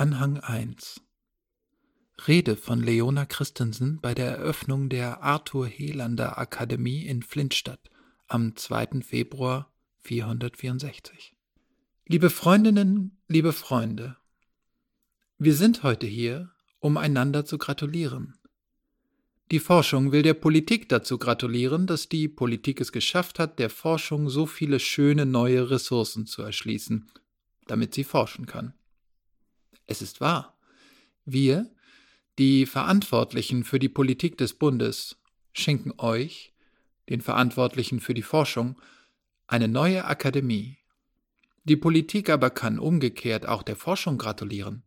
Anhang 1 Rede von Leona Christensen bei der Eröffnung der Arthur Helander Akademie in Flintstadt am 2. Februar 464 Liebe Freundinnen, liebe Freunde, wir sind heute hier, um einander zu gratulieren. Die Forschung will der Politik dazu gratulieren, dass die Politik es geschafft hat, der Forschung so viele schöne neue Ressourcen zu erschließen, damit sie forschen kann. Es ist wahr. Wir, die Verantwortlichen für die Politik des Bundes, schenken euch, den Verantwortlichen für die Forschung, eine neue Akademie. Die Politik aber kann umgekehrt auch der Forschung gratulieren.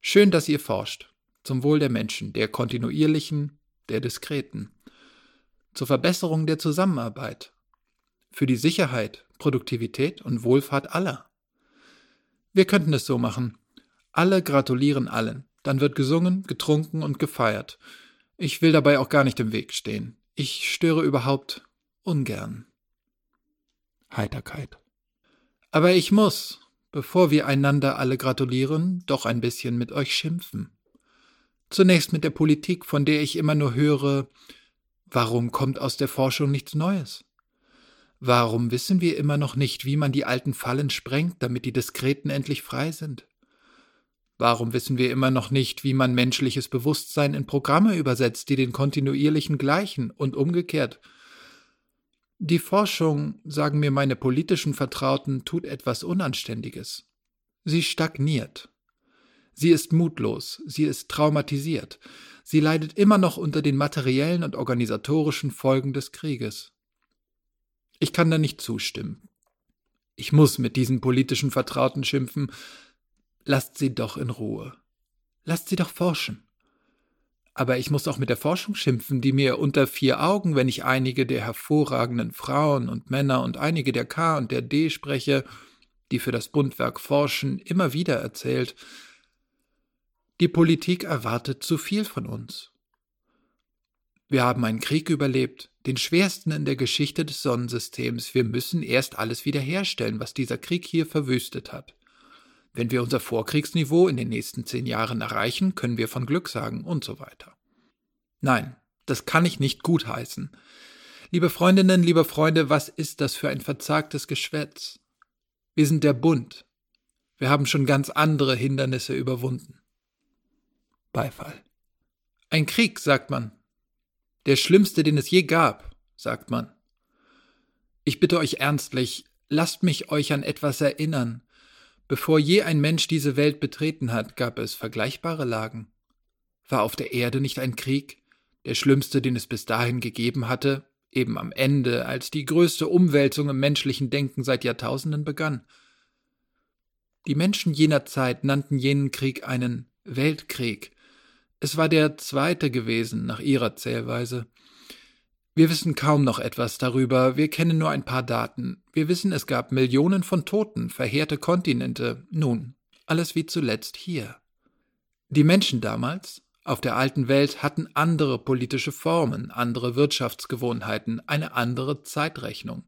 Schön, dass ihr forscht zum Wohl der Menschen, der kontinuierlichen, der diskreten, zur Verbesserung der Zusammenarbeit, für die Sicherheit, Produktivität und Wohlfahrt aller. Wir könnten es so machen. Alle gratulieren allen, dann wird gesungen, getrunken und gefeiert. Ich will dabei auch gar nicht im Weg stehen. Ich störe überhaupt ungern. Heiterkeit. Aber ich muss, bevor wir einander alle gratulieren, doch ein bisschen mit euch schimpfen. Zunächst mit der Politik, von der ich immer nur höre, warum kommt aus der Forschung nichts Neues? Warum wissen wir immer noch nicht, wie man die alten Fallen sprengt, damit die Diskreten endlich frei sind? Warum wissen wir immer noch nicht, wie man menschliches Bewusstsein in Programme übersetzt, die den kontinuierlichen gleichen und umgekehrt? Die Forschung, sagen mir meine politischen Vertrauten, tut etwas Unanständiges. Sie stagniert. Sie ist mutlos, sie ist traumatisiert, sie leidet immer noch unter den materiellen und organisatorischen Folgen des Krieges. Ich kann da nicht zustimmen. Ich muss mit diesen politischen Vertrauten schimpfen. Lasst sie doch in Ruhe. Lasst sie doch forschen. Aber ich muss auch mit der Forschung schimpfen, die mir unter vier Augen, wenn ich einige der hervorragenden Frauen und Männer und einige der K und der D spreche, die für das Bundwerk forschen, immer wieder erzählt, die Politik erwartet zu viel von uns. Wir haben einen Krieg überlebt, den schwersten in der Geschichte des Sonnensystems. Wir müssen erst alles wiederherstellen, was dieser Krieg hier verwüstet hat. Wenn wir unser Vorkriegsniveau in den nächsten zehn Jahren erreichen, können wir von Glück sagen und so weiter. Nein, das kann ich nicht gutheißen. Liebe Freundinnen, liebe Freunde, was ist das für ein verzagtes Geschwätz? Wir sind der Bund. Wir haben schon ganz andere Hindernisse überwunden. Beifall. Ein Krieg, sagt man. Der schlimmste, den es je gab, sagt man. Ich bitte euch ernstlich, lasst mich euch an etwas erinnern. Bevor je ein Mensch diese Welt betreten hat, gab es vergleichbare Lagen. War auf der Erde nicht ein Krieg, der schlimmste, den es bis dahin gegeben hatte, eben am Ende, als die größte Umwälzung im menschlichen Denken seit Jahrtausenden begann? Die Menschen jener Zeit nannten jenen Krieg einen Weltkrieg, es war der zweite gewesen nach ihrer Zählweise. Wir wissen kaum noch etwas darüber, wir kennen nur ein paar Daten. Wir wissen, es gab Millionen von Toten, verheerte Kontinente. Nun, alles wie zuletzt hier. Die Menschen damals, auf der alten Welt, hatten andere politische Formen, andere Wirtschaftsgewohnheiten, eine andere Zeitrechnung.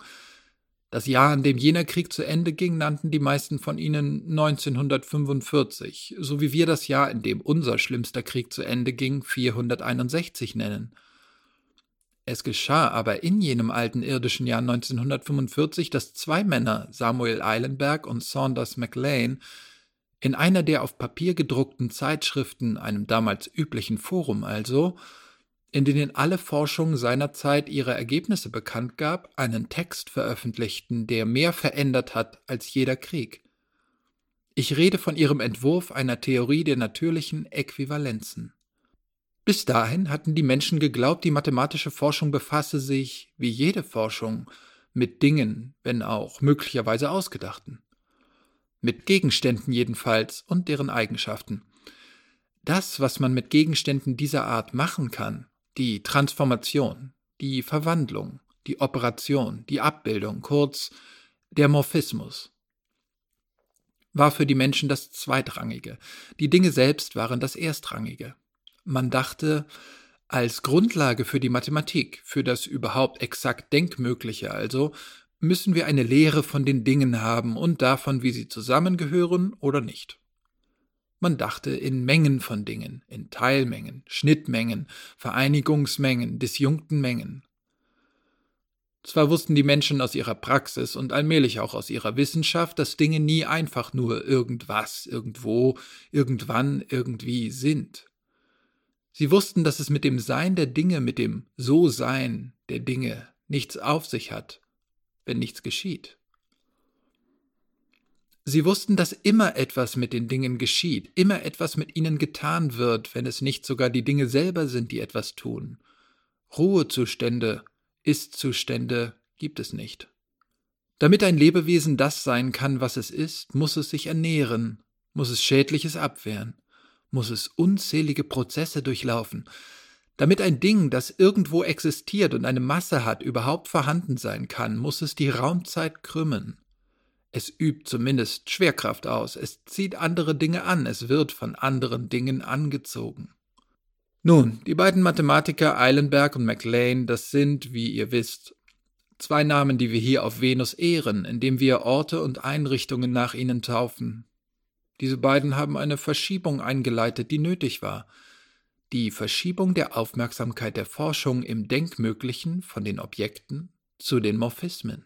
Das Jahr, an dem jener Krieg zu Ende ging, nannten die meisten von ihnen 1945, so wie wir das Jahr, in dem unser schlimmster Krieg zu Ende ging, 461 nennen. Es geschah aber in jenem alten irdischen Jahr 1945, dass zwei Männer, Samuel Eilenberg und Saunders MacLean, in einer der auf Papier gedruckten Zeitschriften, einem damals üblichen Forum also, in denen alle Forschung seiner Zeit ihre Ergebnisse bekannt gab, einen Text veröffentlichten, der mehr verändert hat als jeder Krieg. Ich rede von ihrem Entwurf einer Theorie der natürlichen Äquivalenzen. Bis dahin hatten die Menschen geglaubt, die mathematische Forschung befasse sich, wie jede Forschung, mit Dingen, wenn auch möglicherweise ausgedachten. Mit Gegenständen jedenfalls und deren Eigenschaften. Das, was man mit Gegenständen dieser Art machen kann, die Transformation, die Verwandlung, die Operation, die Abbildung, kurz der Morphismus, war für die Menschen das Zweitrangige, die Dinge selbst waren das Erstrangige. Man dachte, als Grundlage für die Mathematik, für das überhaupt exakt Denkmögliche also, müssen wir eine Lehre von den Dingen haben und davon, wie sie zusammengehören oder nicht. Man dachte in Mengen von Dingen, in Teilmengen, Schnittmengen, Vereinigungsmengen, disjunkten Mengen. Zwar wussten die Menschen aus ihrer Praxis und allmählich auch aus ihrer Wissenschaft, dass Dinge nie einfach nur irgendwas, irgendwo, irgendwann, irgendwie sind. Sie wussten, dass es mit dem Sein der Dinge, mit dem So-Sein der Dinge nichts auf sich hat, wenn nichts geschieht. Sie wussten, dass immer etwas mit den Dingen geschieht, immer etwas mit ihnen getan wird, wenn es nicht sogar die Dinge selber sind, die etwas tun. Ruhezustände, Ist-Zustände gibt es nicht. Damit ein Lebewesen das sein kann, was es ist, muss es sich ernähren, muss es Schädliches abwehren, muss es unzählige Prozesse durchlaufen. Damit ein Ding, das irgendwo existiert und eine Masse hat, überhaupt vorhanden sein kann, muss es die Raumzeit krümmen. Es übt zumindest Schwerkraft aus, es zieht andere Dinge an, es wird von anderen Dingen angezogen. Nun, die beiden Mathematiker Eilenberg und MacLean, das sind, wie ihr wisst, zwei Namen, die wir hier auf Venus ehren, indem wir Orte und Einrichtungen nach ihnen taufen. Diese beiden haben eine Verschiebung eingeleitet, die nötig war. Die Verschiebung der Aufmerksamkeit der Forschung im Denkmöglichen von den Objekten zu den Morphismen,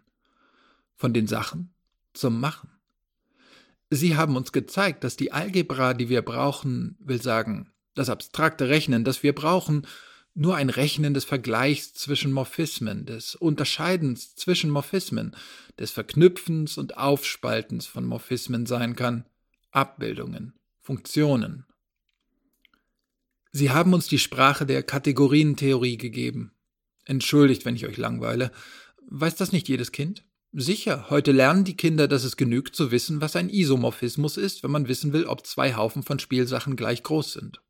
von den Sachen zum Machen. Sie haben uns gezeigt, dass die Algebra, die wir brauchen, will sagen, das abstrakte Rechnen, das wir brauchen, nur ein Rechnen des Vergleichs zwischen Morphismen, des Unterscheidens zwischen Morphismen, des Verknüpfens und Aufspaltens von Morphismen sein kann, Abbildungen, Funktionen. Sie haben uns die Sprache der Kategorientheorie gegeben. Entschuldigt, wenn ich euch langweile. Weiß das nicht jedes Kind? Sicher, heute lernen die Kinder, dass es genügt zu wissen, was ein Isomorphismus ist, wenn man wissen will, ob zwei Haufen von Spielsachen gleich groß sind.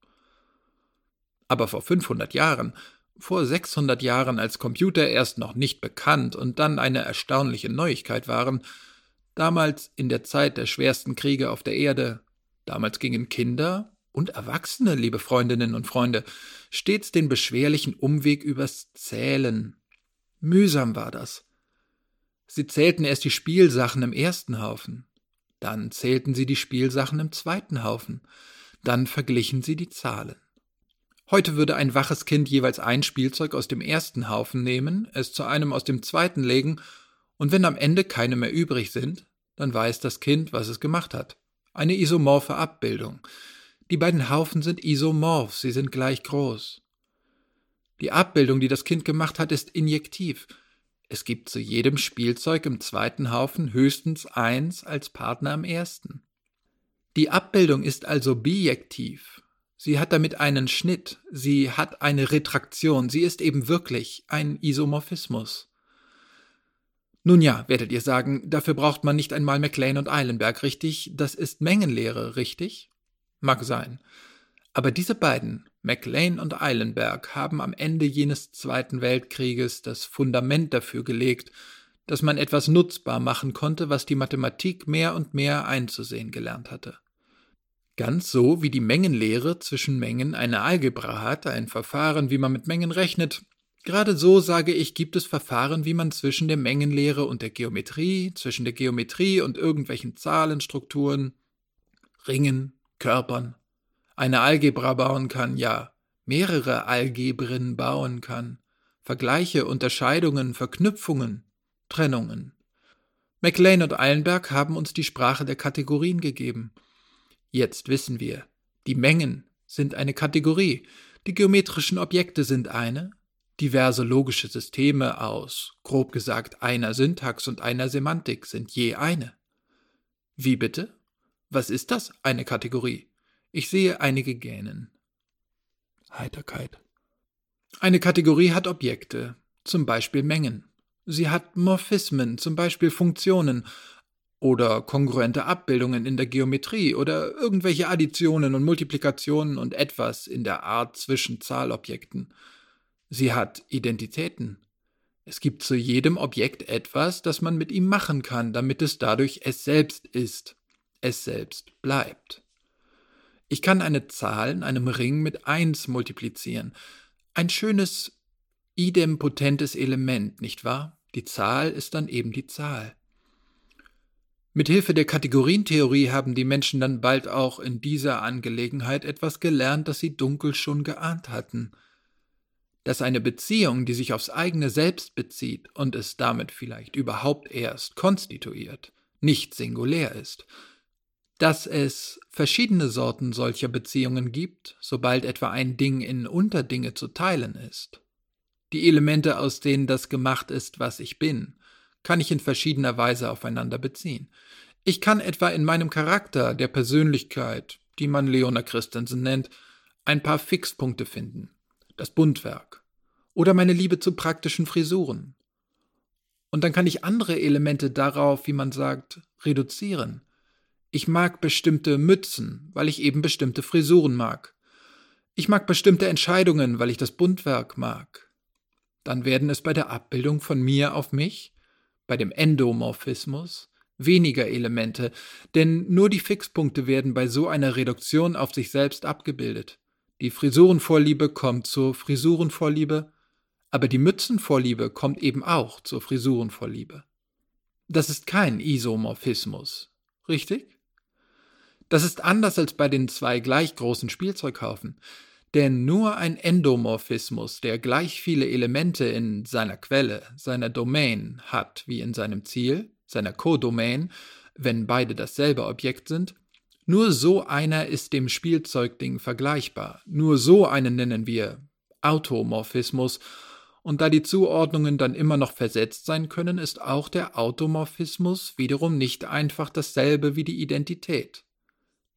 Aber vor 500 Jahren, vor 600 Jahren, als Computer erst noch nicht bekannt und dann eine erstaunliche Neuigkeit waren, damals in der Zeit der schwersten Kriege auf der Erde, damals gingen Kinder und Erwachsene, liebe Freundinnen und Freunde, stets den beschwerlichen Umweg übers Zählen. Mühsam war das. Sie zählten erst die Spielsachen im ersten Haufen, dann zählten sie die Spielsachen im zweiten Haufen, dann verglichen sie die Zahlen. Heute würde ein waches Kind jeweils ein Spielzeug aus dem ersten Haufen nehmen, es zu einem aus dem zweiten legen, und wenn am Ende keine mehr übrig sind, dann weiß das Kind, was es gemacht hat. Eine isomorphe Abbildung. Die beiden Haufen sind isomorph, sie sind gleich groß. Die Abbildung, die das Kind gemacht hat, ist injektiv. Es gibt zu jedem Spielzeug im zweiten Haufen höchstens eins als Partner im ersten. Die Abbildung ist also bijektiv. Sie hat damit einen Schnitt, sie hat eine Retraktion, sie ist eben wirklich ein Isomorphismus. Nun ja, werdet ihr sagen, dafür braucht man nicht einmal McLean und Eilenberg, richtig? Das ist Mengenlehre, richtig? Mag sein. Aber diese beiden, MacLean und Eilenberg, haben am Ende jenes Zweiten Weltkrieges das Fundament dafür gelegt, dass man etwas nutzbar machen konnte, was die Mathematik mehr und mehr einzusehen gelernt hatte. Ganz so wie die Mengenlehre zwischen Mengen eine Algebra hat, ein Verfahren, wie man mit Mengen rechnet, gerade so sage ich, gibt es Verfahren, wie man zwischen der Mengenlehre und der Geometrie, zwischen der Geometrie und irgendwelchen Zahlenstrukturen, Ringen, Körpern, eine Algebra bauen kann, ja, mehrere Algebren bauen kann, Vergleiche, Unterscheidungen, Verknüpfungen, Trennungen. MacLean und Eilenberg haben uns die Sprache der Kategorien gegeben. Jetzt wissen wir, die Mengen sind eine Kategorie, die geometrischen Objekte sind eine, diverse logische Systeme aus, grob gesagt, einer Syntax und einer Semantik sind je eine. Wie bitte? Was ist das, eine Kategorie? Ich sehe einige gähnen. Heiterkeit. Eine Kategorie hat Objekte, zum Beispiel Mengen. Sie hat Morphismen, zum Beispiel Funktionen oder kongruente Abbildungen in der Geometrie oder irgendwelche Additionen und Multiplikationen und etwas in der Art zwischen Zahlobjekten. Sie hat Identitäten. Es gibt zu jedem Objekt etwas, das man mit ihm machen kann, damit es dadurch es selbst ist, es selbst bleibt. Ich kann eine Zahl in einem Ring mit 1 multiplizieren. Ein schönes, idempotentes Element, nicht wahr? Die Zahl ist dann eben die Zahl. Mithilfe der Kategorientheorie haben die Menschen dann bald auch in dieser Angelegenheit etwas gelernt, das sie dunkel schon geahnt hatten. Dass eine Beziehung, die sich aufs eigene Selbst bezieht und es damit vielleicht überhaupt erst konstituiert, nicht singulär ist. Dass es verschiedene Sorten solcher Beziehungen gibt, sobald etwa ein Ding in Unterdinge zu teilen ist. Die Elemente, aus denen das gemacht ist, was ich bin, kann ich in verschiedener Weise aufeinander beziehen. Ich kann etwa in meinem Charakter, der Persönlichkeit, die man Leona Christensen nennt, ein paar Fixpunkte finden. Das Buntwerk. Oder meine Liebe zu praktischen Frisuren. Und dann kann ich andere Elemente darauf, wie man sagt, reduzieren. Ich mag bestimmte Mützen, weil ich eben bestimmte Frisuren mag. Ich mag bestimmte Entscheidungen, weil ich das Buntwerk mag. Dann werden es bei der Abbildung von mir auf mich bei dem Endomorphismus weniger Elemente, denn nur die Fixpunkte werden bei so einer Reduktion auf sich selbst abgebildet. Die Frisurenvorliebe kommt zur Frisurenvorliebe, aber die Mützenvorliebe kommt eben auch zur Frisurenvorliebe. Das ist kein Isomorphismus, richtig? Das ist anders als bei den zwei gleich großen Spielzeughaufen. Denn nur ein Endomorphismus, der gleich viele Elemente in seiner Quelle, seiner Domain hat wie in seinem Ziel, seiner Codomain, wenn beide dasselbe Objekt sind, nur so einer ist dem Spielzeugding vergleichbar. Nur so einen nennen wir Automorphismus. Und da die Zuordnungen dann immer noch versetzt sein können, ist auch der Automorphismus wiederum nicht einfach dasselbe wie die Identität,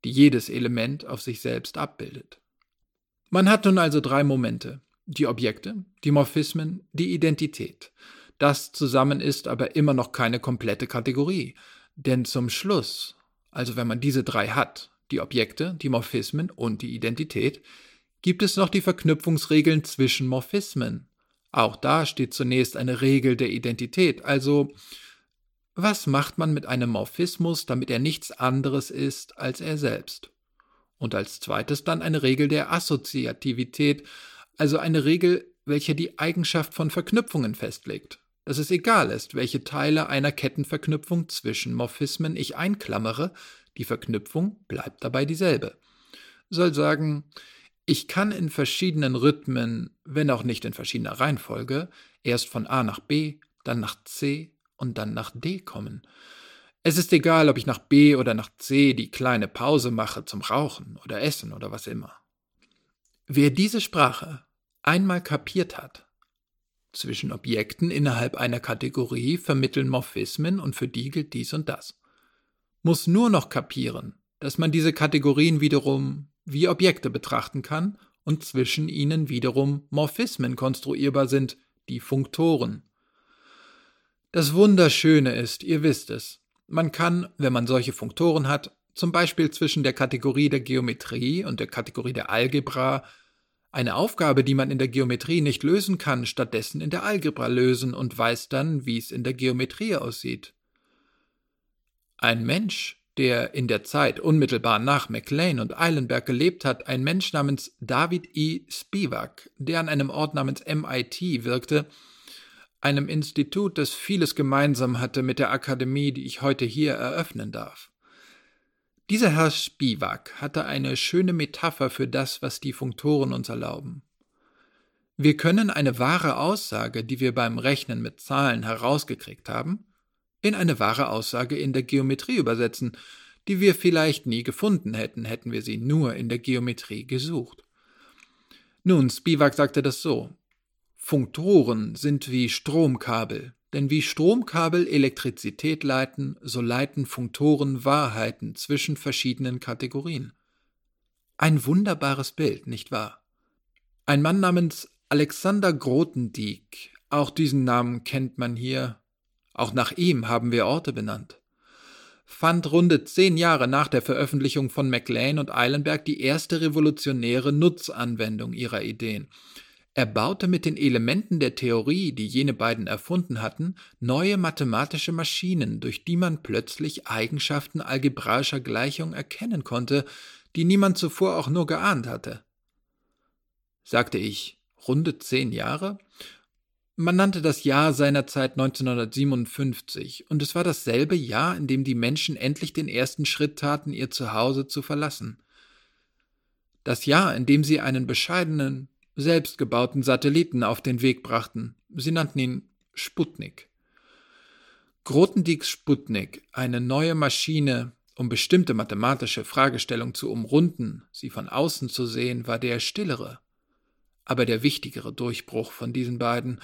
die jedes Element auf sich selbst abbildet. Man hat nun also drei Momente. Die Objekte, die Morphismen, die Identität. Das zusammen ist aber immer noch keine komplette Kategorie. Denn zum Schluss, also wenn man diese drei hat, die Objekte, die Morphismen und die Identität, gibt es noch die Verknüpfungsregeln zwischen Morphismen. Auch da steht zunächst eine Regel der Identität, also was macht man mit einem Morphismus, damit er nichts anderes ist als er selbst? Und als zweites dann eine Regel der Assoziativität, also eine Regel, welche die Eigenschaft von Verknüpfungen festlegt. Dass es egal ist, welche Teile einer Kettenverknüpfung zwischen Morphismen ich einklammere, die Verknüpfung bleibt dabei dieselbe. Soll sagen, ich kann in verschiedenen Rhythmen, wenn auch nicht in verschiedener Reihenfolge, erst von A nach B, dann nach C und dann nach D kommen. Es ist egal, ob ich nach B oder nach C die kleine Pause mache zum Rauchen oder Essen oder was immer. Wer diese Sprache einmal kapiert hat, zwischen Objekten innerhalb einer Kategorie vermitteln Morphismen und für die gilt dies und das, muss nur noch kapieren, dass man diese Kategorien wiederum wie Objekte betrachten kann und zwischen ihnen wiederum Morphismen konstruierbar sind, die Funktoren. Das Wunderschöne ist, ihr wisst es, man kann, wenn man solche Funktoren hat, zum Beispiel zwischen der Kategorie der Geometrie und der Kategorie der Algebra eine Aufgabe, die man in der Geometrie nicht lösen kann, stattdessen in der Algebra lösen und weiß dann, wie es in der Geometrie aussieht. Ein Mensch, der in der Zeit unmittelbar nach MacLean und Eilenberg gelebt hat, ein Mensch namens David E. Spivak, der an einem Ort namens MIT wirkte, einem Institut, das vieles gemeinsam hatte mit der Akademie, die ich heute hier eröffnen darf. Dieser Herr Spivak hatte eine schöne Metapher für das, was die Funktoren uns erlauben. Wir können eine wahre Aussage, die wir beim Rechnen mit Zahlen herausgekriegt haben, in eine wahre Aussage in der Geometrie übersetzen, die wir vielleicht nie gefunden hätten, hätten wir sie nur in der Geometrie gesucht. Nun, Spivak sagte das so. Funktoren sind wie Stromkabel, denn wie Stromkabel Elektrizität leiten, so leiten Funktoren Wahrheiten zwischen verschiedenen Kategorien. Ein wunderbares Bild, nicht wahr? Ein Mann namens Alexander Grothendieck, auch diesen Namen kennt man hier, auch nach ihm haben wir Orte benannt, fand runde zehn Jahre nach der Veröffentlichung von MacLean und Eilenberg die erste revolutionäre Nutzanwendung ihrer Ideen, er baute mit den Elementen der Theorie, die jene beiden erfunden hatten, neue mathematische Maschinen, durch die man plötzlich Eigenschaften algebraischer Gleichungen erkennen konnte, die niemand zuvor auch nur geahnt hatte. Sagte ich, runde zehn Jahre? Man nannte das Jahr seinerzeit 1957, und es war dasselbe Jahr, in dem die Menschen endlich den ersten Schritt taten, ihr Zuhause zu verlassen. Das Jahr, in dem sie einen bescheidenen, selbstgebauten Satelliten auf den Weg brachten. Sie nannten ihn Sputnik. Grotendiegs Sputnik, eine neue Maschine, um bestimmte mathematische Fragestellungen zu umrunden, sie von außen zu sehen, war der stillere, aber der wichtigere Durchbruch von diesen beiden.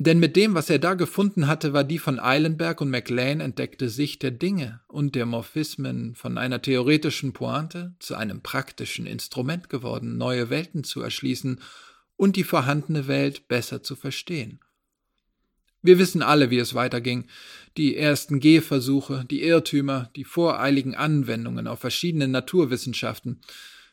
Denn mit dem, was er da gefunden hatte, war die von Eilenberg und MacLean entdeckte Sicht der Dinge und der Morphismen von einer theoretischen Pointe zu einem praktischen Instrument geworden, neue Welten zu erschließen und die vorhandene Welt besser zu verstehen. Wir wissen alle, wie es weiterging. Die ersten Gehversuche, die Irrtümer, die voreiligen Anwendungen auf verschiedene Naturwissenschaften.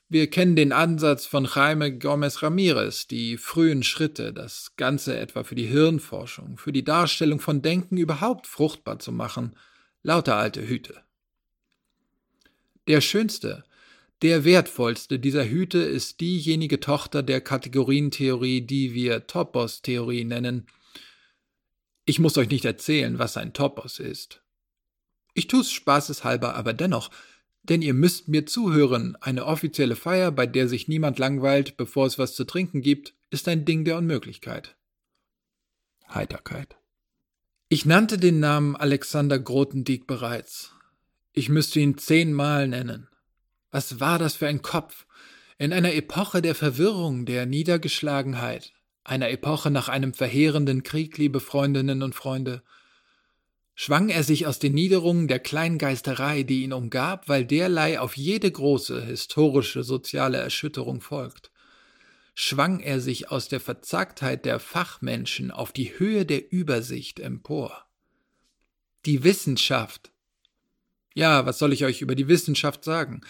Wir kennen den Ansatz von Jaime Gomez Ramirez, die frühen Schritte, das Ganze etwa für die Hirnforschung, für die Darstellung von Denken überhaupt fruchtbar zu machen. Lauter alte Hüte. Der schönste, der wertvollste dieser Hüte ist diejenige Tochter der Kategorientheorie, die wir Topos-Theorie nennen – ich muss euch nicht erzählen, was ein Topos ist. Ich tu's spaßeshalber aber dennoch, denn ihr müsst mir zuhören, eine offizielle Feier, bei der sich niemand langweilt, bevor es was zu trinken gibt, ist ein Ding der Unmöglichkeit. Heiterkeit. Ich nannte den Namen Alexander Grotendieck bereits. Ich müsste ihn zehnmal nennen. Was war das für ein Kopf? In einer Epoche der Verwirrung, der Niedergeschlagenheit, einer Epoche nach einem verheerenden Krieg, liebe Freundinnen und Freunde, schwang er sich aus den Niederungen der Kleingeisterei, die ihn umgab, weil derlei auf jede große historische soziale Erschütterung folgt, schwang er sich aus der Verzagtheit der Fachmenschen auf die Höhe der Übersicht empor. Die Wissenschaft. Ja, was soll ich euch über die Wissenschaft sagen?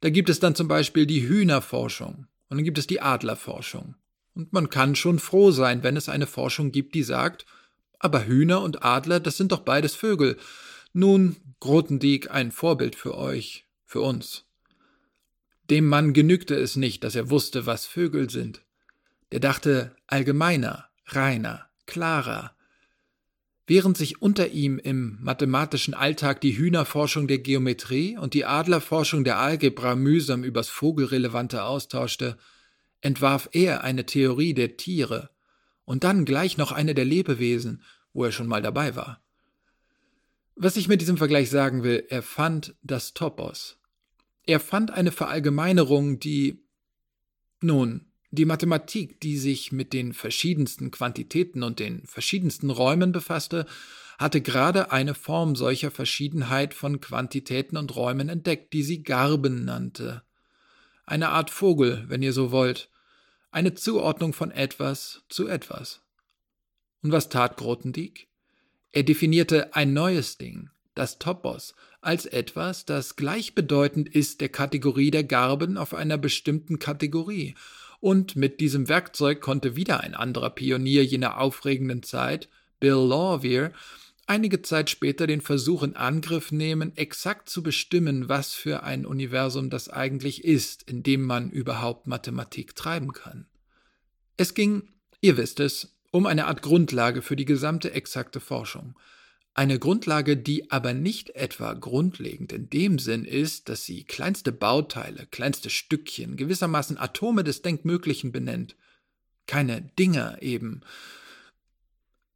Da gibt es dann zum Beispiel die Hühnerforschung und dann gibt es die Adlerforschung und man kann schon froh sein, wenn es eine Forschung gibt, die sagt, aber Hühner und Adler, das sind doch beides Vögel. Nun, Grotendieck, ein Vorbild für euch, für uns. Dem Mann genügte es nicht, dass er wusste, was Vögel sind. Der dachte allgemeiner, reiner, klarer. Während sich unter ihm im mathematischen Alltag die Hühnerforschung der Geometrie und die Adlerforschung der Algebra mühsam übers Vogelrelevante austauschte, entwarf er eine Theorie der Tiere und dann gleich noch eine der Lebewesen, wo er schon mal dabei war. Was ich mit diesem Vergleich sagen will, er fand das Topos. Er fand eine Verallgemeinerung, die, nun, die Mathematik, die sich mit den verschiedensten Quantitäten und den verschiedensten Räumen befasste, hatte gerade eine Form solcher Verschiedenheit von Quantitäten und Räumen entdeckt, die sie Garben nannte eine Art Vogel, wenn ihr so wollt, eine Zuordnung von etwas zu etwas. Und was tat Grotendieck? Er definierte ein neues Ding, das Topos, als etwas, das gleichbedeutend ist der Kategorie der Garben auf einer bestimmten Kategorie. Und mit diesem Werkzeug konnte wieder ein anderer Pionier jener aufregenden Zeit, Bill Lawvier, einige Zeit später den Versuch in Angriff nehmen, exakt zu bestimmen, was für ein Universum das eigentlich ist, in dem man überhaupt Mathematik treiben kann. Es ging, ihr wisst es, um eine Art Grundlage für die gesamte exakte Forschung. Eine Grundlage, die aber nicht etwa grundlegend in dem Sinn ist, dass sie kleinste Bauteile, kleinste Stückchen, gewissermaßen Atome des Denkmöglichen benennt. Keine Dinger eben,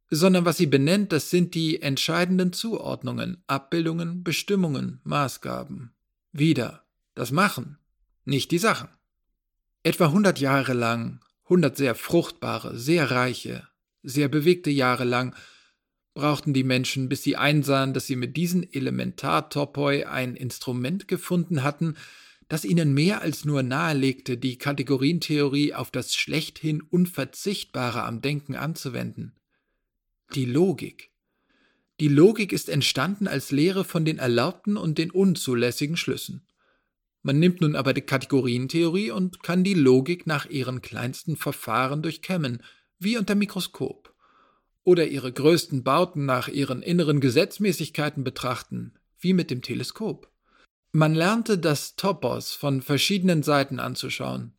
sondern was sie benennt, das sind die entscheidenden Zuordnungen, Abbildungen, Bestimmungen, Maßgaben. Wieder das Machen, nicht die Sachen. Etwa hundert Jahre lang, hundert sehr fruchtbare, sehr reiche, sehr bewegte Jahre lang brauchten die Menschen, bis sie einsahen, dass sie mit diesen Elementartopoi ein Instrument gefunden hatten, das ihnen mehr als nur nahelegte, die Kategorientheorie auf das schlechthin Unverzichtbare am Denken anzuwenden. Die Logik. Die Logik ist entstanden als Lehre von den erlaubten und den unzulässigen Schlüssen. Man nimmt nun aber die Kategorientheorie und kann die Logik nach ihren kleinsten Verfahren durchkämmen, wie unter Mikroskop, oder ihre größten Bauten nach ihren inneren Gesetzmäßigkeiten betrachten, wie mit dem Teleskop. Man lernte das Topos von verschiedenen Seiten anzuschauen,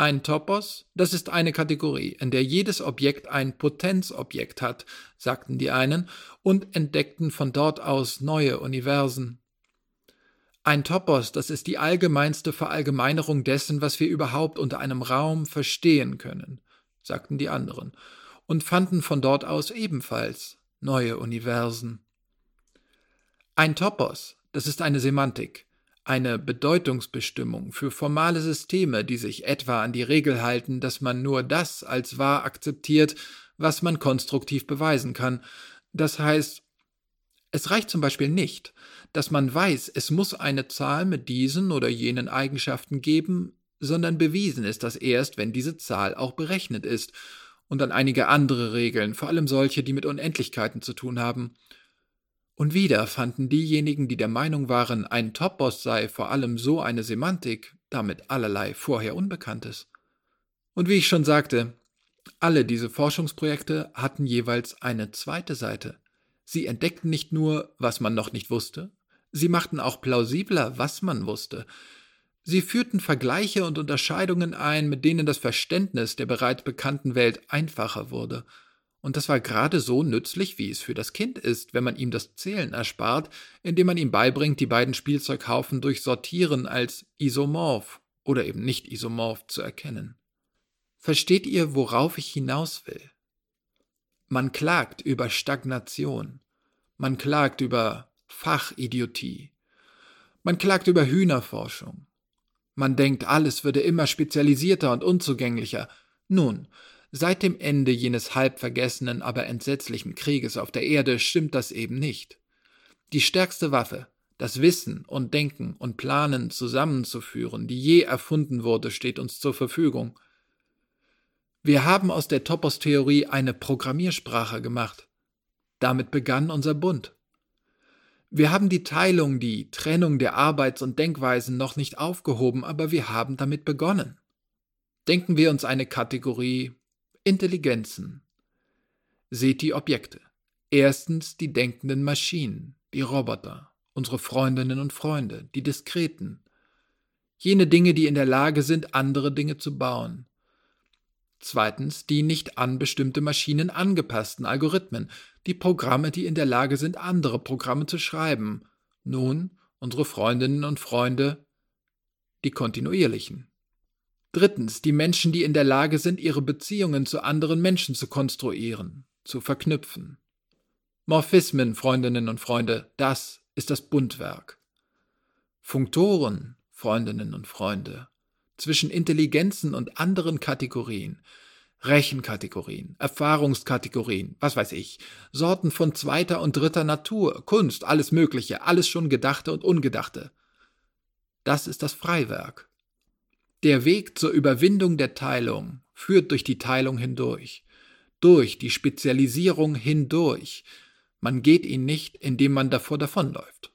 Ein Topos, das ist eine Kategorie, in der jedes Objekt ein Potenzobjekt hat, sagten die einen und entdeckten von dort aus neue Universen. Ein Topos, das ist die allgemeinste Verallgemeinerung dessen, was wir überhaupt unter einem Raum verstehen können, sagten die anderen, und fanden von dort aus ebenfalls neue Universen. Ein Topos, das ist eine Semantik, eine Bedeutungsbestimmung für formale Systeme, die sich etwa an die Regel halten, dass man nur das als wahr akzeptiert, was man konstruktiv beweisen kann. Das heißt, es reicht zum Beispiel nicht, dass man weiß, es muss eine Zahl mit diesen oder jenen Eigenschaften geben, sondern bewiesen ist das erst, wenn diese Zahl auch berechnet ist, und dann einige andere Regeln, vor allem solche, die mit Unendlichkeiten zu tun haben. Und wieder fanden diejenigen, die der Meinung waren, ein Topos sei vor allem so eine Semantik, damit allerlei vorher Unbekanntes. Und wie ich schon sagte, alle diese Forschungsprojekte hatten jeweils eine zweite Seite. Sie entdeckten nicht nur, was man noch nicht wusste, sie machten auch plausibler, was man wusste. Sie führten Vergleiche und Unterscheidungen ein, mit denen das Verständnis der bereits bekannten Welt einfacher wurde – und das war gerade so nützlich, wie es für das Kind ist, wenn man ihm das Zählen erspart, indem man ihm beibringt, die beiden Spielzeughaufen durch Sortieren als isomorph oder eben nicht isomorph zu erkennen. Versteht ihr, worauf ich hinaus will? Man klagt über Stagnation. Man klagt über Fachidiotie. Man klagt über Hühnerforschung. Man denkt, alles würde immer spezialisierter und unzugänglicher. Nun, Seit dem Ende jenes halb vergessenen, aber entsetzlichen Krieges auf der Erde stimmt das eben nicht. Die stärkste Waffe, das Wissen und Denken und Planen zusammenzuführen, die je erfunden wurde, steht uns zur Verfügung. Wir haben aus der Topos-Theorie eine Programmiersprache gemacht. Damit begann unser Bund. Wir haben die Teilung, die Trennung der Arbeits- und Denkweisen noch nicht aufgehoben, aber wir haben damit begonnen. Denken wir uns eine Kategorie Intelligenzen. Seht die Objekte. Erstens die denkenden Maschinen, die Roboter, unsere Freundinnen und Freunde, die Diskreten. Jene Dinge, die in der Lage sind, andere Dinge zu bauen. Zweitens die nicht an bestimmte Maschinen angepassten Algorithmen, die Programme, die in der Lage sind, andere Programme zu schreiben. Nun unsere Freundinnen und Freunde, die kontinuierlichen. Drittens, die Menschen, die in der Lage sind, ihre Beziehungen zu anderen Menschen zu konstruieren, zu verknüpfen. Morphismen, Freundinnen und Freunde, das ist das Bundwerk. Funktoren, Freundinnen und Freunde, zwischen Intelligenzen und anderen Kategorien, Rechenkategorien, Erfahrungskategorien, was weiß ich, Sorten von zweiter und dritter Natur, Kunst, alles Mögliche, alles schon Gedachte und Ungedachte. Das ist das Freiwerk. Der Weg zur Überwindung der Teilung führt durch die Teilung hindurch, durch die Spezialisierung hindurch. Man geht ihn nicht, indem man davor davonläuft.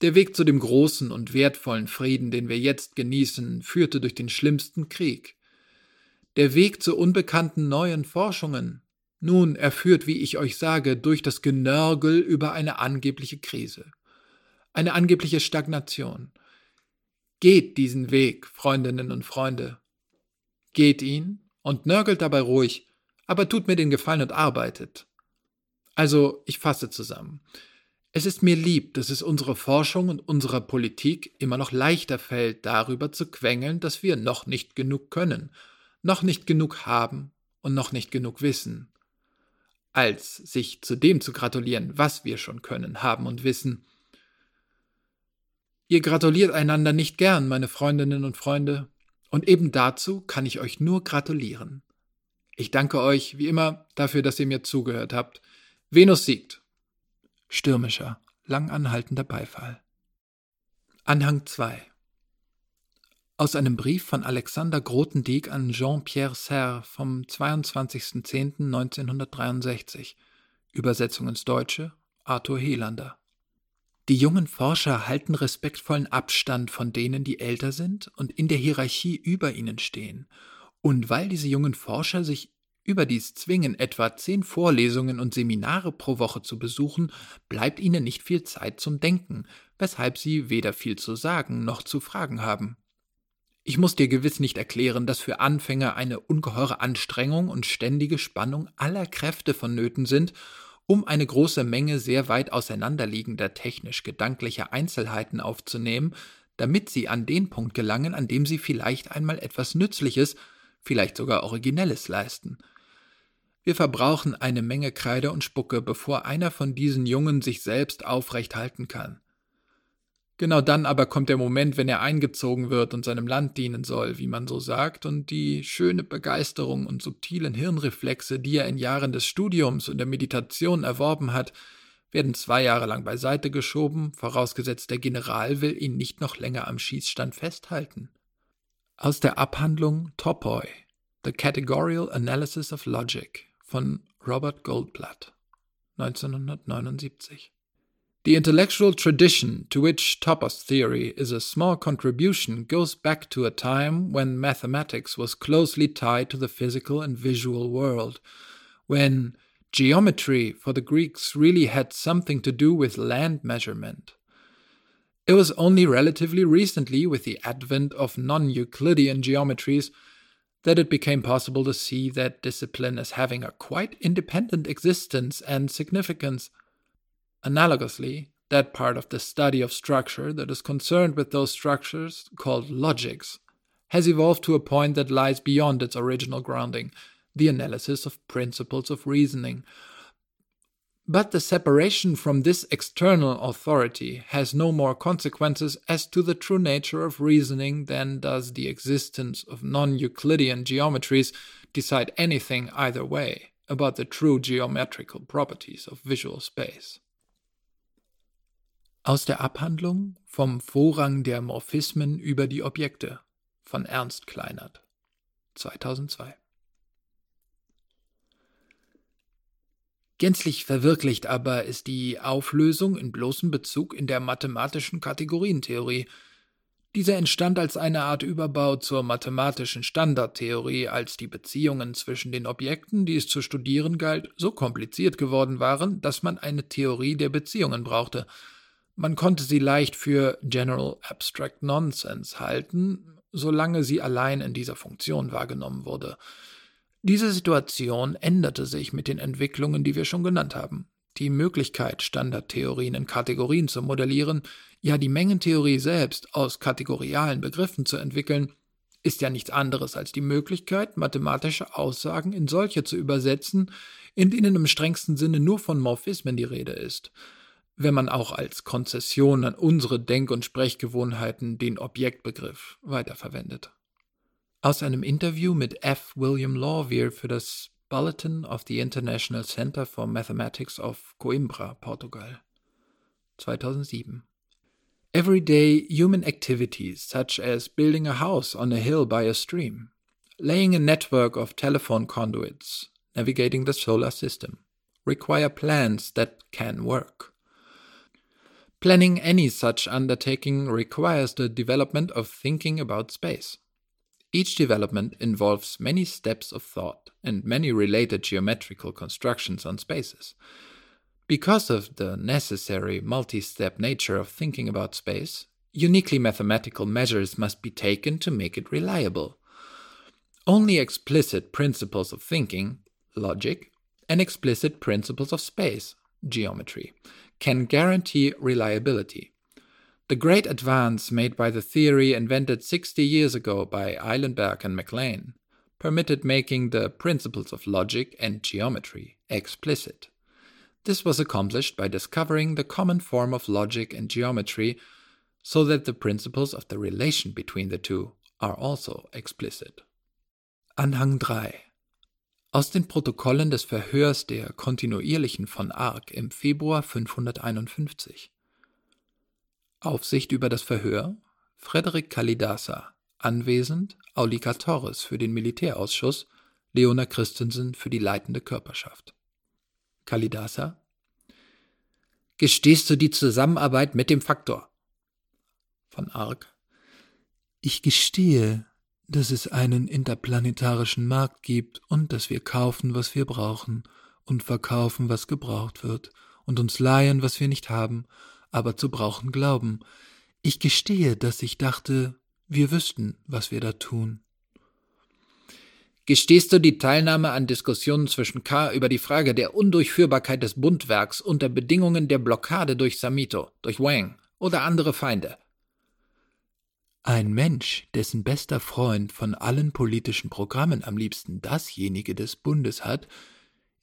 Der Weg zu dem großen und wertvollen Frieden, den wir jetzt genießen, führte durch den schlimmsten Krieg. Der Weg zu unbekannten neuen Forschungen, nun, er führt, wie ich euch sage, durch das Genörgel über eine angebliche Krise, eine angebliche Stagnation, Geht diesen Weg, Freundinnen und Freunde. Geht ihn und nörgelt dabei ruhig, aber tut mir den Gefallen und arbeitet. Also, ich fasse zusammen. Es ist mir lieb, dass es unserer Forschung und unserer Politik immer noch leichter fällt, darüber zu quengeln, dass wir noch nicht genug können, noch nicht genug haben und noch nicht genug wissen, als sich zu dem zu gratulieren, was wir schon können, haben und wissen, Ihr gratuliert einander nicht gern, meine Freundinnen und Freunde, und eben dazu kann ich euch nur gratulieren. Ich danke euch, wie immer, dafür, dass ihr mir zugehört habt. Venus siegt. Stürmischer, langanhaltender Beifall. Anhang 2 Aus einem Brief von Alexander Grothendieck an Jean-Pierre Serre vom 22.10.1963. Übersetzung ins Deutsche Arthur Helander. Die jungen Forscher halten respektvollen Abstand von denen, die älter sind und in der Hierarchie über ihnen stehen. Und weil diese jungen Forscher sich überdies zwingen, etwa zehn Vorlesungen und Seminare pro Woche zu besuchen, bleibt ihnen nicht viel Zeit zum Denken, weshalb sie weder viel zu sagen noch zu fragen haben. Ich muss dir gewiss nicht erklären, dass für Anfänger eine ungeheure Anstrengung und ständige Spannung aller Kräfte vonnöten sind, um eine große Menge sehr weit auseinanderliegender technisch-gedanklicher Einzelheiten aufzunehmen, damit sie an den Punkt gelangen, an dem sie vielleicht einmal etwas Nützliches, vielleicht sogar Originelles leisten. Wir verbrauchen eine Menge Kreide und Spucke, bevor einer von diesen Jungen sich selbst aufrecht halten kann. Genau dann aber kommt der Moment, wenn er eingezogen wird und seinem Land dienen soll, wie man so sagt, und die schöne Begeisterung und subtilen Hirnreflexe, die er in Jahren des Studiums und der Meditation erworben hat, werden zwei Jahre lang beiseite geschoben, vorausgesetzt der General will ihn nicht noch länger am Schießstand festhalten. Aus der Abhandlung Topoi, The Categorical Analysis of Logic von Robert Goldblatt 1979 The intellectual tradition to which Topos theory is a small contribution goes back to a time when mathematics was closely tied to the physical and visual world, when geometry for the Greeks really had something to do with land measurement. It was only relatively recently, with the advent of non Euclidean geometries, that it became possible to see that discipline as having a quite independent existence and significance. Analogously, that part of the study of structure that is concerned with those structures, called logics, has evolved to a point that lies beyond its original grounding, the analysis of principles of reasoning. But the separation from this external authority has no more consequences as to the true nature of reasoning than does the existence of non Euclidean geometries decide anything either way about the true geometrical properties of visual space. Aus der Abhandlung vom Vorrang der Morphismen über die Objekte von Ernst Kleinert 2002 Gänzlich verwirklicht aber ist die Auflösung in bloßem Bezug in der mathematischen Kategorientheorie. Diese entstand als eine Art Überbau zur mathematischen Standardtheorie, als die Beziehungen zwischen den Objekten, die es zu studieren galt, so kompliziert geworden waren, dass man eine Theorie der Beziehungen brauchte – man konnte sie leicht für General Abstract Nonsense halten, solange sie allein in dieser Funktion wahrgenommen wurde. Diese Situation änderte sich mit den Entwicklungen, die wir schon genannt haben. Die Möglichkeit, Standardtheorien in Kategorien zu modellieren, ja die Mengentheorie selbst aus kategorialen Begriffen zu entwickeln, ist ja nichts anderes als die Möglichkeit, mathematische Aussagen in solche zu übersetzen, in denen im strengsten Sinne nur von Morphismen die Rede ist wenn man auch als Konzession an unsere Denk- und Sprechgewohnheiten den Objektbegriff weiterverwendet. Aus einem Interview mit F. William Lawvier für das Bulletin of the International Center for Mathematics of Coimbra, Portugal, 2007. Everyday human activities, such as building a house on a hill by a stream, laying a network of telephone conduits, navigating the solar system, require plans that can work. Planning any such undertaking requires the development of thinking about space. Each development involves many steps of thought and many related geometrical constructions on spaces. Because of the necessary multi step nature of thinking about space, uniquely mathematical measures must be taken to make it reliable. Only explicit principles of thinking, logic, and explicit principles of space, geometry, can guarantee reliability. The great advance made by the theory invented 60 years ago by Eilenberg and MacLean permitted making the principles of logic and geometry explicit. This was accomplished by discovering the common form of logic and geometry so that the principles of the relation between the two are also explicit. Anhang 3 Aus den Protokollen des Verhörs der Kontinuierlichen von Arc im Februar 551 Aufsicht über das Verhör? Frederik Kalidasa Anwesend Aulika Torres für den Militärausschuss Leona Christensen für die leitende Körperschaft. Kalidasa Gestehst du die Zusammenarbeit mit dem Faktor? Von Arc. Ich gestehe, dass es einen interplanetarischen Markt gibt und dass wir kaufen, was wir brauchen und verkaufen, was gebraucht wird und uns leihen, was wir nicht haben, aber zu brauchen glauben. Ich gestehe, dass ich dachte, wir wüssten, was wir da tun. Gestehst du die Teilnahme an Diskussionen zwischen K über die Frage der Undurchführbarkeit des Bundwerks unter Bedingungen der Blockade durch Samito, durch Wang oder andere Feinde? Ein Mensch, dessen bester Freund von allen politischen Programmen am liebsten dasjenige des Bundes hat,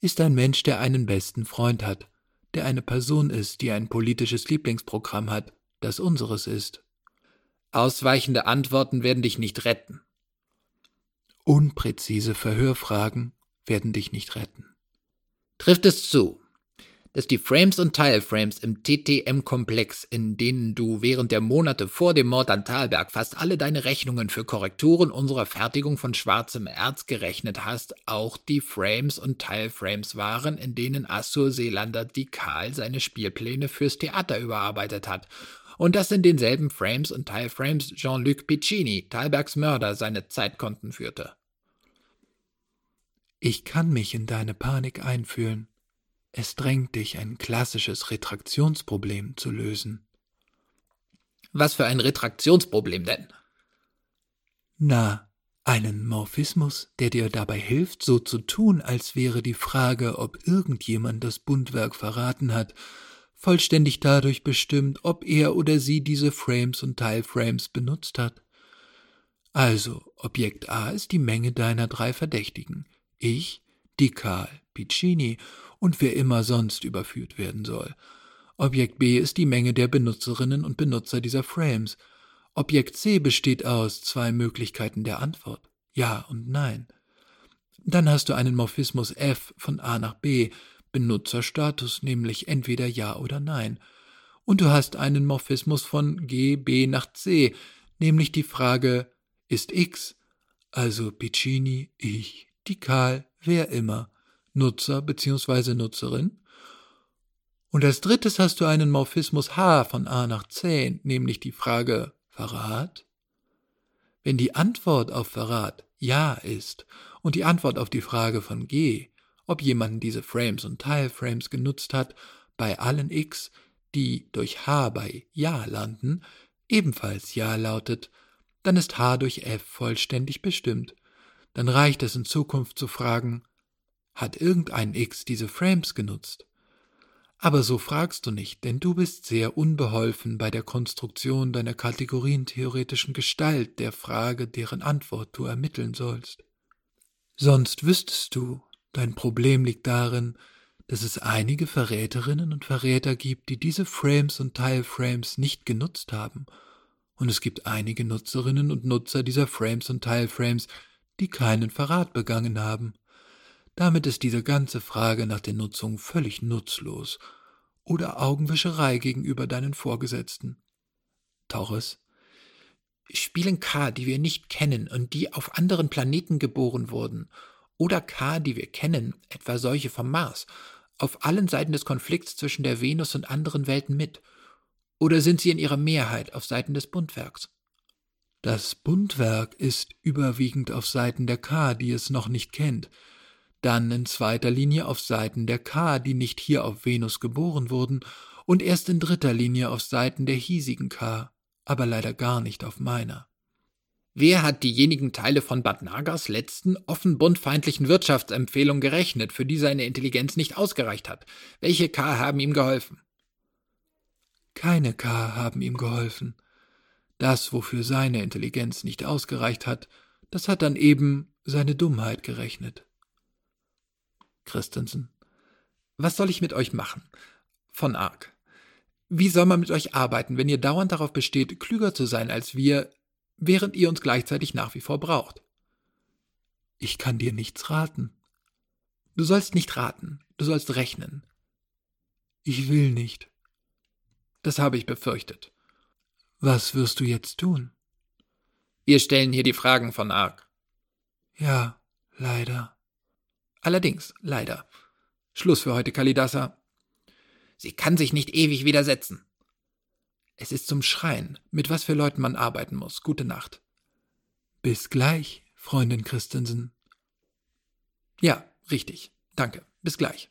ist ein Mensch, der einen besten Freund hat, der eine Person ist, die ein politisches Lieblingsprogramm hat, das unseres ist. Ausweichende Antworten werden dich nicht retten. Unpräzise Verhörfragen werden dich nicht retten. Trifft es zu, dass die Frames und Teilframes im TTM-Komplex, in denen du während der Monate vor dem Mord an Thalberg fast alle deine Rechnungen für Korrekturen unserer Fertigung von schwarzem Erz gerechnet hast, auch die Frames und Teilframes waren, in denen Assur Seelander Dikal seine Spielpläne fürs Theater überarbeitet hat und dass in denselben Frames und Teilframes Jean-Luc Piccini, Thalbergs Mörder, seine Zeitkonten führte. Ich kann mich in deine Panik einfühlen. Es drängt dich, ein klassisches Retraktionsproblem zu lösen. Was für ein Retraktionsproblem denn? Na, einen Morphismus, der dir dabei hilft, so zu tun, als wäre die Frage, ob irgendjemand das Bundwerk verraten hat, vollständig dadurch bestimmt, ob er oder sie diese Frames und Teilframes benutzt hat. Also, Objekt A ist die Menge deiner drei Verdächtigen. Ich, Dikal, Piccini und wer immer sonst überführt werden soll. Objekt B ist die Menge der Benutzerinnen und Benutzer dieser Frames. Objekt C besteht aus zwei Möglichkeiten der Antwort. Ja und Nein. Dann hast du einen Morphismus F von A nach B, Benutzerstatus, nämlich entweder Ja oder Nein. Und du hast einen Morphismus von G, B nach C, nämlich die Frage ist X, also Piccini, ich, Dikal, wer immer, Nutzer bzw. Nutzerin. Und als drittes hast du einen Morphismus H von A nach C, nämlich die Frage Verrat. Wenn die Antwort auf Verrat Ja ist und die Antwort auf die Frage von G ob jemand diese Frames und Teilframes genutzt hat, bei allen x, die durch h bei Ja landen, ebenfalls Ja lautet, dann ist h durch f vollständig bestimmt. Dann reicht es in Zukunft zu fragen, hat irgendein x diese Frames genutzt? Aber so fragst du nicht, denn du bist sehr unbeholfen bei der Konstruktion deiner kategorientheoretischen Gestalt der Frage, deren Antwort du ermitteln sollst. Sonst wüsstest du, Dein Problem liegt darin, dass es einige Verräterinnen und Verräter gibt, die diese Frames und Teilframes nicht genutzt haben, und es gibt einige Nutzerinnen und Nutzer dieser Frames und Teilframes, die keinen Verrat begangen haben. Damit ist diese ganze Frage nach der Nutzung völlig nutzlos oder Augenwischerei gegenüber deinen Vorgesetzten. Torres Spielen K, die wir nicht kennen und die auf anderen Planeten geboren wurden oder K, die wir kennen, etwa solche vom Mars, auf allen Seiten des Konflikts zwischen der Venus und anderen Welten mit? Oder sind sie in ihrer Mehrheit auf Seiten des Bundwerks? Das Bundwerk ist überwiegend auf Seiten der K, die es noch nicht kennt, dann in zweiter Linie auf Seiten der K, die nicht hier auf Venus geboren wurden, und erst in dritter Linie auf Seiten der hiesigen K, aber leider gar nicht auf meiner. Wer hat diejenigen Teile von Bad Nagers letzten offen bundfeindlichen Wirtschaftsempfehlung gerechnet, für die seine Intelligenz nicht ausgereicht hat? Welche K haben ihm geholfen? Keine K haben ihm geholfen. Das, wofür seine Intelligenz nicht ausgereicht hat, das hat dann eben seine Dummheit gerechnet. Christensen. Was soll ich mit euch machen? Von Ark. Wie soll man mit euch arbeiten, wenn ihr dauernd darauf besteht, klüger zu sein als wir, während ihr uns gleichzeitig nach wie vor braucht. Ich kann dir nichts raten. Du sollst nicht raten, du sollst rechnen. Ich will nicht. Das habe ich befürchtet. Was wirst du jetzt tun? Wir stellen hier die Fragen von Ark. Ja, leider. Allerdings, leider. Schluss für heute, Kalidasa. Sie kann sich nicht ewig widersetzen. Es ist zum Schreien, mit was für Leuten man arbeiten muss. Gute Nacht. Bis gleich, Freundin Christensen. Ja, richtig. Danke. Bis gleich.